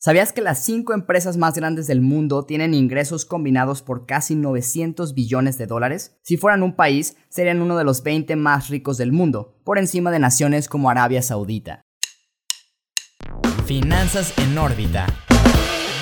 ¿Sabías que las cinco empresas más grandes del mundo tienen ingresos combinados por casi 900 billones de dólares? Si fueran un país, serían uno de los 20 más ricos del mundo, por encima de naciones como Arabia Saudita. Finanzas en órbita.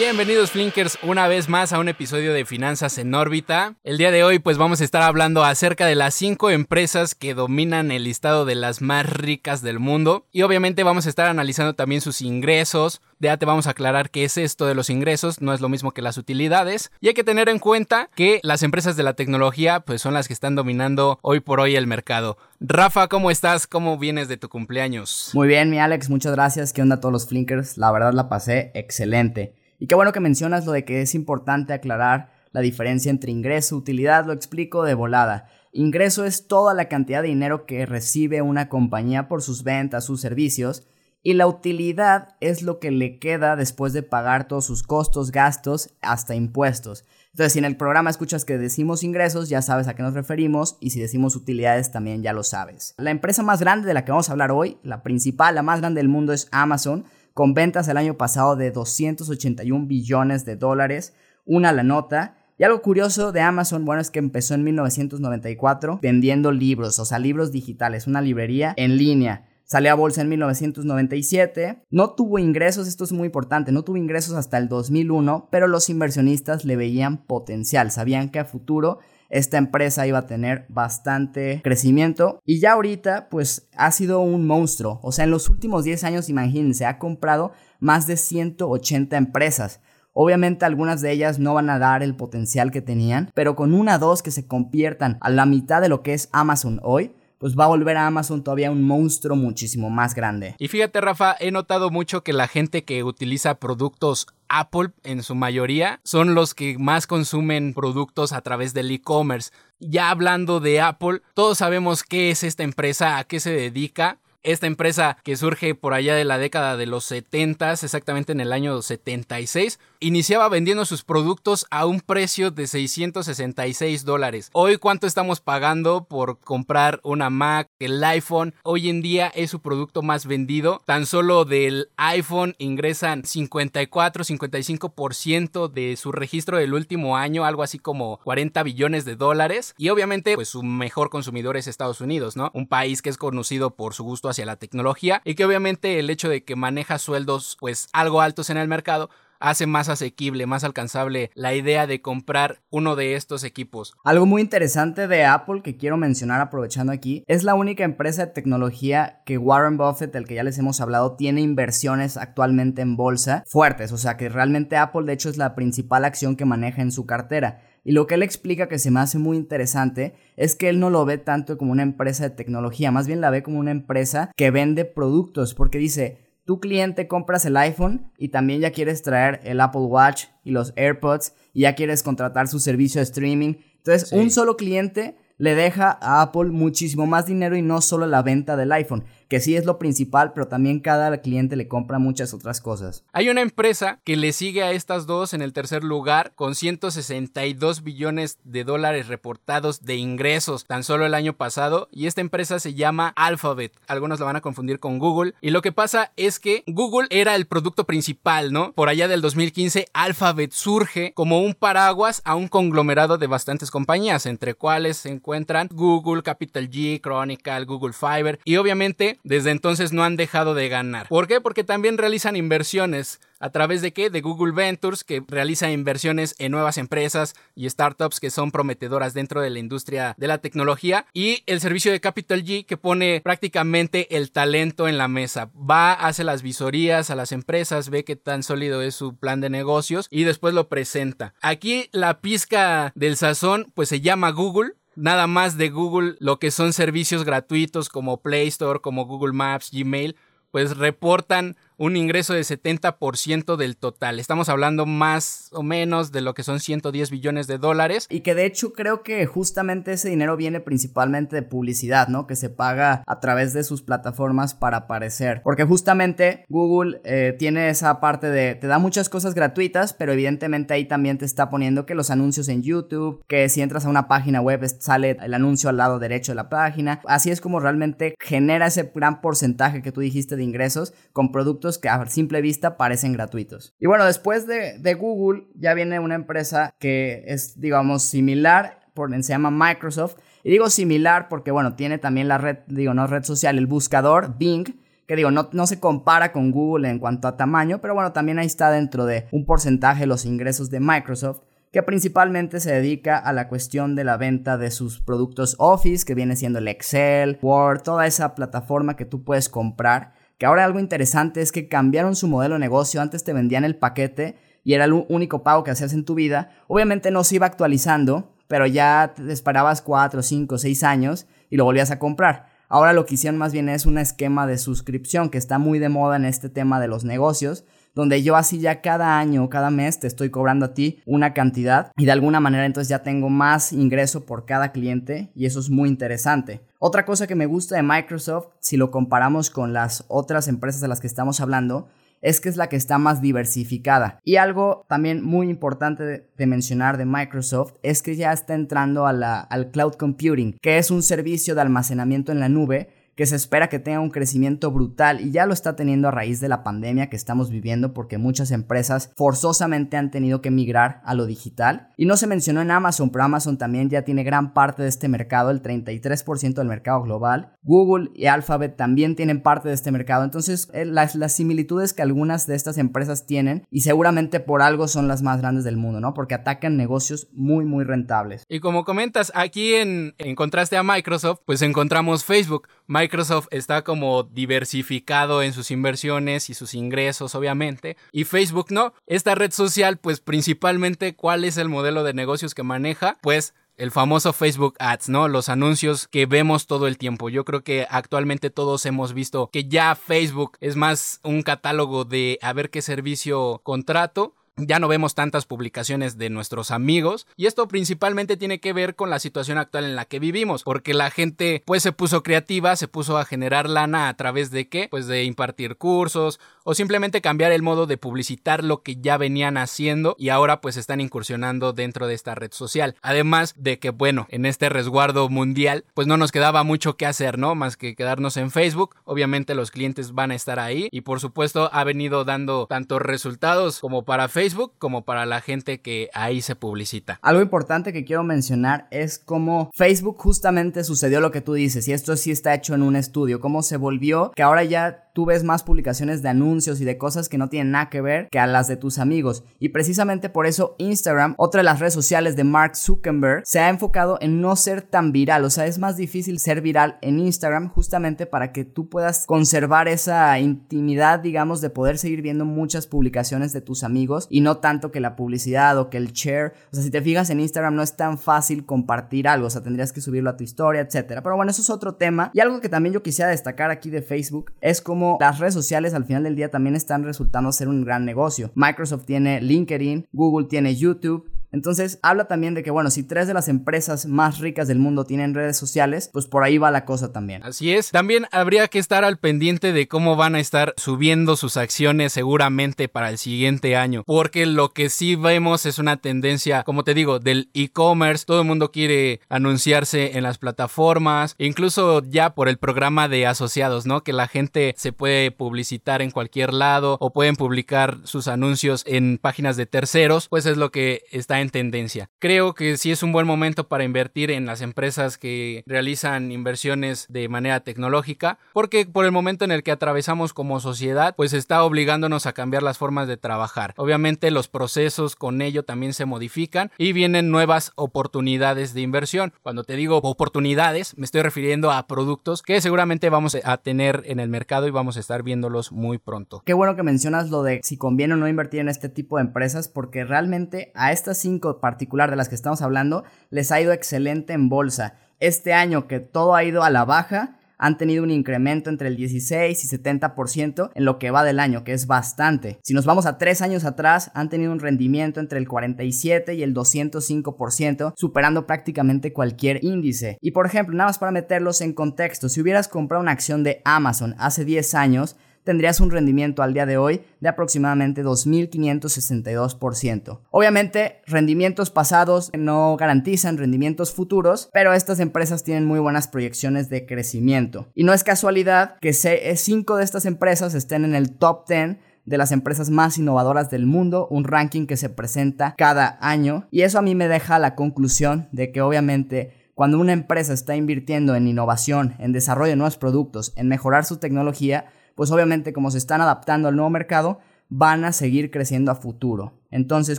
Bienvenidos Flinkers una vez más a un episodio de Finanzas en órbita. El día de hoy pues vamos a estar hablando acerca de las 5 empresas que dominan el listado de las más ricas del mundo y obviamente vamos a estar analizando también sus ingresos. Ya te vamos a aclarar qué es esto de los ingresos, no es lo mismo que las utilidades y hay que tener en cuenta que las empresas de la tecnología pues son las que están dominando hoy por hoy el mercado. Rafa, ¿cómo estás? ¿Cómo vienes de tu cumpleaños? Muy bien, mi Alex, muchas gracias. ¿Qué onda a todos los Flinkers? La verdad la pasé excelente. Y qué bueno que mencionas lo de que es importante aclarar la diferencia entre ingreso y utilidad, lo explico de volada. Ingreso es toda la cantidad de dinero que recibe una compañía por sus ventas, sus servicios, y la utilidad es lo que le queda después de pagar todos sus costos, gastos, hasta impuestos. Entonces, si en el programa escuchas que decimos ingresos, ya sabes a qué nos referimos, y si decimos utilidades, también ya lo sabes. La empresa más grande de la que vamos a hablar hoy, la principal, la más grande del mundo es Amazon, con ventas el año pasado de 281 billones de dólares, una la nota. Y algo curioso de Amazon, bueno, es que empezó en 1994 vendiendo libros, o sea, libros digitales, una librería en línea. Salió a bolsa en 1997. No tuvo ingresos, esto es muy importante, no tuvo ingresos hasta el 2001, pero los inversionistas le veían potencial, sabían que a futuro esta empresa iba a tener bastante crecimiento y ya ahorita pues ha sido un monstruo. O sea, en los últimos 10 años, imagínense, ha comprado más de 180 empresas. Obviamente algunas de ellas no van a dar el potencial que tenían, pero con una o dos que se conviertan a la mitad de lo que es Amazon hoy, pues va a volver a Amazon todavía un monstruo muchísimo más grande. Y fíjate, Rafa, he notado mucho que la gente que utiliza productos Apple en su mayoría son los que más consumen productos a través del e-commerce. Ya hablando de Apple, todos sabemos qué es esta empresa, a qué se dedica. Esta empresa que surge por allá de la década de los 70, exactamente en el año 76, iniciaba vendiendo sus productos a un precio de 666 dólares. Hoy, ¿cuánto estamos pagando por comprar una Mac, el iPhone? Hoy en día es su producto más vendido. Tan solo del iPhone ingresan 54, 55% de su registro del último año, algo así como 40 billones de dólares. Y obviamente, pues su mejor consumidor es Estados Unidos, ¿no? Un país que es conocido por su gusto hacia la tecnología y que obviamente el hecho de que maneja sueldos pues algo altos en el mercado hace más asequible, más alcanzable la idea de comprar uno de estos equipos. Algo muy interesante de Apple que quiero mencionar aprovechando aquí, es la única empresa de tecnología que Warren Buffett, del que ya les hemos hablado, tiene inversiones actualmente en bolsa fuertes, o sea que realmente Apple de hecho es la principal acción que maneja en su cartera. Y lo que él explica que se me hace muy interesante es que él no lo ve tanto como una empresa de tecnología, más bien la ve como una empresa que vende productos, porque dice, tu cliente compras el iPhone y también ya quieres traer el Apple Watch y los AirPods y ya quieres contratar su servicio de streaming. Entonces, un solo cliente le deja a Apple muchísimo más dinero y no solo la venta del iPhone que sí es lo principal, pero también cada cliente le compra muchas otras cosas. Hay una empresa que le sigue a estas dos en el tercer lugar con 162 billones de dólares reportados de ingresos tan solo el año pasado y esta empresa se llama Alphabet. Algunos la van a confundir con Google y lo que pasa es que Google era el producto principal, ¿no? Por allá del 2015 Alphabet surge como un paraguas a un conglomerado de bastantes compañías, entre cuales se encuentran Google, Capital G, Chronicle, Google Fiber y obviamente desde entonces no han dejado de ganar. ¿Por qué? Porque también realizan inversiones. ¿A través de qué? De Google Ventures, que realiza inversiones en nuevas empresas y startups que son prometedoras dentro de la industria de la tecnología. Y el servicio de Capital G, que pone prácticamente el talento en la mesa. Va, hace las visorías a las empresas, ve qué tan sólido es su plan de negocios y después lo presenta. Aquí la pizca del sazón, pues se llama Google nada más de Google lo que son servicios gratuitos como Play Store, como Google Maps, Gmail, pues reportan un ingreso de 70% del total. Estamos hablando más o menos de lo que son 110 billones de dólares. Y que de hecho creo que justamente ese dinero viene principalmente de publicidad, ¿no? Que se paga a través de sus plataformas para aparecer. Porque justamente Google eh, tiene esa parte de, te da muchas cosas gratuitas, pero evidentemente ahí también te está poniendo que los anuncios en YouTube, que si entras a una página web sale el anuncio al lado derecho de la página. Así es como realmente genera ese gran porcentaje que tú dijiste de ingresos con productos que a simple vista parecen gratuitos. Y bueno, después de, de Google ya viene una empresa que es, digamos, similar, por, se llama Microsoft. Y digo similar porque, bueno, tiene también la red, digo, no red social, el buscador Bing, que digo, no, no, se compara con Google en cuanto a tamaño, pero bueno, también ahí está dentro de un porcentaje de los ingresos de Microsoft que principalmente se dedica a la cuestión de la venta de sus productos Office, que viene siendo el Excel, Word, toda esa plataforma que tú puedes comprar. Que ahora algo interesante es que cambiaron su modelo de negocio, antes te vendían el paquete y era el único pago que hacías en tu vida. Obviamente no se iba actualizando, pero ya te esperabas 4, 5, 6 años y lo volvías a comprar. Ahora lo que hicieron más bien es un esquema de suscripción que está muy de moda en este tema de los negocios, donde yo así ya cada año, cada mes te estoy cobrando a ti una cantidad y de alguna manera entonces ya tengo más ingreso por cada cliente y eso es muy interesante. Otra cosa que me gusta de Microsoft, si lo comparamos con las otras empresas de las que estamos hablando, es que es la que está más diversificada. Y algo también muy importante de, mencionar de Microsoft es que ya está entrando al cloud computing, que es un servicio de almacenamiento en la nube que se espera que tenga un crecimiento brutal y ya lo está teniendo a raíz de la pandemia que estamos viviendo porque muchas empresas forzosamente han tenido que migrar a lo digital. Y no se mencionó en Amazon, pero Amazon también ya tiene gran parte de este mercado, el 33% del mercado global. Google y Alphabet también tienen parte de este mercado. Entonces, eh, las, las similitudes que algunas de estas empresas tienen y seguramente por algo son las más grandes del mundo, ¿no? Porque atacan negocios muy, muy rentables. Y como comentas, aquí en, en contraste a Microsoft, pues encontramos Facebook. Microsoft está como diversificado en sus inversiones y sus ingresos, obviamente, y Facebook no. Esta red social, pues principalmente, ¿cuál es el modelo de negocios que maneja? Pues el famoso Facebook Ads, ¿no? Los anuncios que vemos todo el tiempo. Yo creo que actualmente todos hemos visto que ya Facebook es más un catálogo de a ver qué servicio contrato ya no vemos tantas publicaciones de nuestros amigos y esto principalmente tiene que ver con la situación actual en la que vivimos porque la gente pues se puso creativa, se puso a generar lana a través de qué? Pues de impartir cursos o simplemente cambiar el modo de publicitar lo que ya venían haciendo y ahora pues están incursionando dentro de esta red social. Además de que bueno, en este resguardo mundial pues no nos quedaba mucho que hacer, ¿no? Más que quedarnos en Facebook. Obviamente los clientes van a estar ahí y por supuesto ha venido dando tanto resultados como para Facebook Facebook como para la gente que ahí se publicita. Algo importante que quiero mencionar es cómo Facebook justamente sucedió lo que tú dices, y esto sí está hecho en un estudio, cómo se volvió que ahora ya tú ves más publicaciones de anuncios y de cosas que no tienen nada que ver que a las de tus amigos. Y precisamente por eso Instagram, otra de las redes sociales de Mark Zuckerberg, se ha enfocado en no ser tan viral. O sea, es más difícil ser viral en Instagram justamente para que tú puedas conservar esa intimidad, digamos, de poder seguir viendo muchas publicaciones de tus amigos y no tanto que la publicidad o que el share. O sea, si te fijas en Instagram no es tan fácil compartir algo. O sea, tendrías que subirlo a tu historia, etcétera. Pero bueno, eso es otro tema. Y algo que también yo quisiera destacar aquí de Facebook es las redes sociales al final del día también están resultando ser un gran negocio. Microsoft tiene LinkedIn, Google tiene YouTube, entonces habla también de que, bueno, si tres de las empresas más ricas del mundo tienen redes sociales, pues por ahí va la cosa también. Así es. También habría que estar al pendiente de cómo van a estar subiendo sus acciones seguramente para el siguiente año. Porque lo que sí vemos es una tendencia, como te digo, del e-commerce. Todo el mundo quiere anunciarse en las plataformas, incluso ya por el programa de asociados, ¿no? Que la gente se puede publicitar en cualquier lado o pueden publicar sus anuncios en páginas de terceros, pues es lo que está en tendencia. Creo que sí es un buen momento para invertir en las empresas que realizan inversiones de manera tecnológica, porque por el momento en el que atravesamos como sociedad, pues está obligándonos a cambiar las formas de trabajar. Obviamente los procesos con ello también se modifican y vienen nuevas oportunidades de inversión. Cuando te digo oportunidades, me estoy refiriendo a productos que seguramente vamos a tener en el mercado y vamos a estar viéndolos muy pronto. Qué bueno que mencionas lo de si conviene o no invertir en este tipo de empresas, porque realmente a estas particular de las que estamos hablando les ha ido excelente en bolsa. Este año que todo ha ido a la baja, han tenido un incremento entre el 16 y 70% en lo que va del año, que es bastante. Si nos vamos a tres años atrás, han tenido un rendimiento entre el 47 y el 205%, superando prácticamente cualquier índice. Y por ejemplo, nada más para meterlos en contexto, si hubieras comprado una acción de Amazon hace 10 años, tendrías un rendimiento al día de hoy de aproximadamente 2.562%. Obviamente, rendimientos pasados no garantizan rendimientos futuros, pero estas empresas tienen muy buenas proyecciones de crecimiento. Y no es casualidad que 5 de estas empresas estén en el top 10 de las empresas más innovadoras del mundo, un ranking que se presenta cada año. Y eso a mí me deja la conclusión de que obviamente cuando una empresa está invirtiendo en innovación, en desarrollo de nuevos productos, en mejorar su tecnología, pues obviamente como se están adaptando al nuevo mercado, van a seguir creciendo a futuro. Entonces,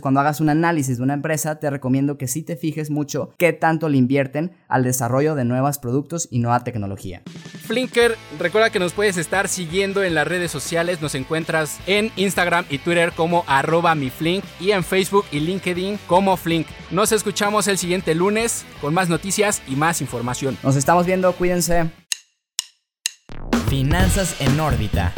cuando hagas un análisis de una empresa, te recomiendo que sí te fijes mucho qué tanto le invierten al desarrollo de nuevos productos y nueva tecnología. Flinker, recuerda que nos puedes estar siguiendo en las redes sociales. Nos encuentras en Instagram y Twitter como arroba miflink y en Facebook y LinkedIn como Flink. Nos escuchamos el siguiente lunes con más noticias y más información. Nos estamos viendo, cuídense. Finanzas en órbita